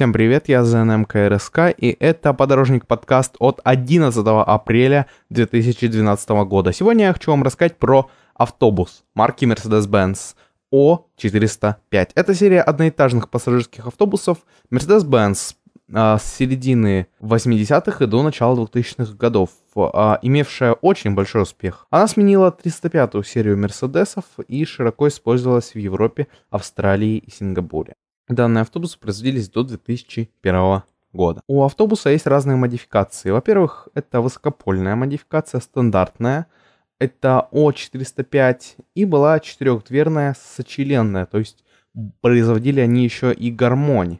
Всем привет, я ЗНМ КРСК, и это подорожник подкаст от 11 апреля 2012 года. Сегодня я хочу вам рассказать про автобус марки Mercedes-Benz O405. Это серия одноэтажных пассажирских автобусов Mercedes-Benz а, с середины 80-х и до начала 2000-х годов, а, имевшая очень большой успех. Она сменила 305-ю серию Мерседесов и широко использовалась в Европе, Австралии и Сингапуре. Данные автобусы производились до 2001 года. У автобуса есть разные модификации. Во-первых, это высокопольная модификация, стандартная. Это О405 и была четырехдверная сочленная, то есть производили они еще и гармонь.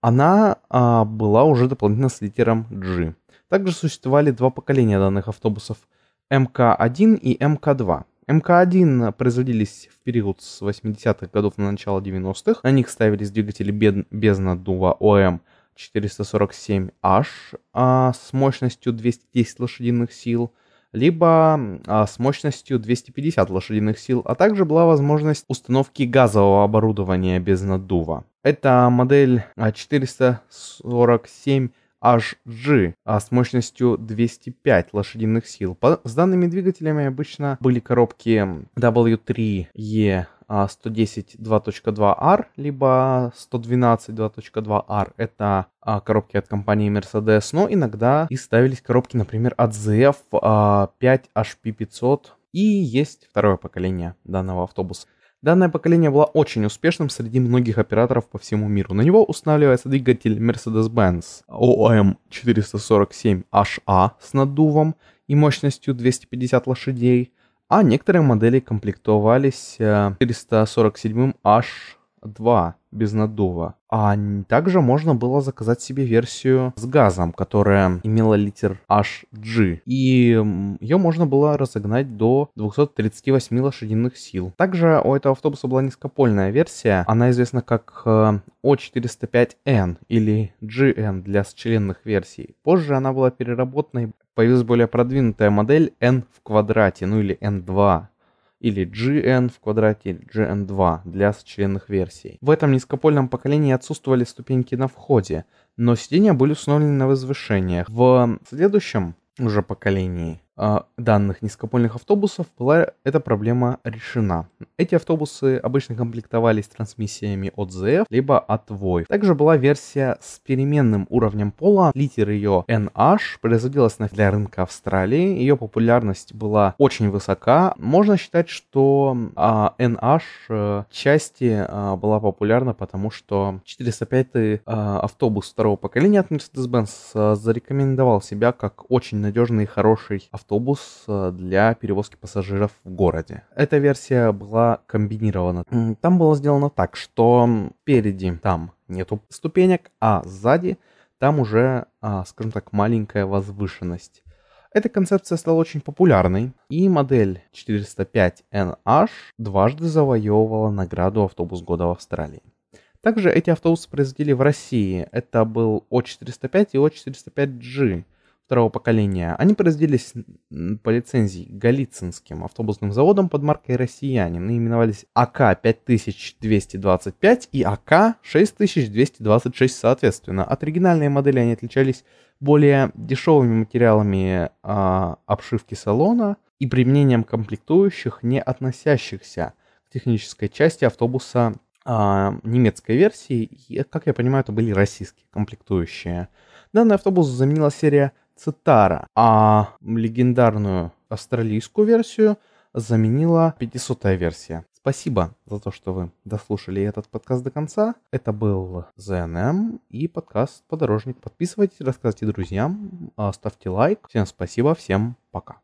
Она а, была уже дополнительно с литером G. Также существовали два поколения данных автобусов МК-1 и МК-2. МК-1 производились в период с 80-х годов на начало 90-х. На них ставились двигатели без наддува ОМ 447H а, с мощностью 210 лошадиных сил, либо а, с мощностью 250 лошадиных сил, а также была возможность установки газового оборудования без наддува. Это модель 447 HG а с мощностью 205 лошадиных сил. С данными двигателями обычно были коробки W3E 110 2.2R, либо 112 2.2R. Это а, коробки от компании Mercedes, но иногда и ставились коробки, например, от ZF а, 5HP500. И есть второе поколение данного автобуса. Данное поколение было очень успешным среди многих операторов по всему миру. На него устанавливается двигатель Mercedes-Benz OM447HA с надувом и мощностью 250 лошадей, а некоторые модели комплектовались э, 447H 2 без надува. А также можно было заказать себе версию с газом, которая имела литер HG. И ее можно было разогнать до 238 лошадиных сил. Также у этого автобуса была низкопольная версия. Она известна как э, O405N или GN для счленных версий. Позже она была переработана и появилась более продвинутая модель N в квадрате, ну или N2 или GN в квадрате или GN2 для сочленных версий. В этом низкопольном поколении отсутствовали ступеньки на входе, но сиденья были установлены на возвышениях. В следующем уже поколении данных низкопольных автобусов была эта проблема решена. Эти автобусы обычно комплектовались трансмиссиями от ZF, либо от VOIF. Также была версия с переменным уровнем пола, литер ее NH, производилась для рынка Австралии, ее популярность была очень высока. Можно считать, что а, NH а, части а, была популярна, потому что 405 а, автобус второго поколения от Mercedes-Benz а, зарекомендовал себя как очень надежный и хороший автобус автобус э, для перевозки пассажиров в городе. Эта версия была комбинирована. Там было сделано так, что впереди там нету ступенек, а сзади там уже, а, скажем так, маленькая возвышенность. Эта концепция стала очень популярной, и модель 405NH дважды завоевывала награду «Автобус года в Австралии». Также эти автобусы производили в России. Это был О405 и О405G второго поколения, они производились по лицензии Голицынским автобусным заводом под маркой «Россиянин» и именовались АК-5225 и АК-6226 соответственно. От оригинальной модели они отличались более дешевыми материалами а, обшивки салона и применением комплектующих, не относящихся к технической части автобуса а, немецкой версии. И, как я понимаю, это были российские комплектующие. Данный автобус заменила серия Цитара, а легендарную австралийскую версию заменила 500-я версия. Спасибо за то, что вы дослушали этот подкаст до конца. Это был ЗНМ и подкаст «Подорожник». Подписывайтесь, рассказывайте друзьям, ставьте лайк. Всем спасибо, всем пока.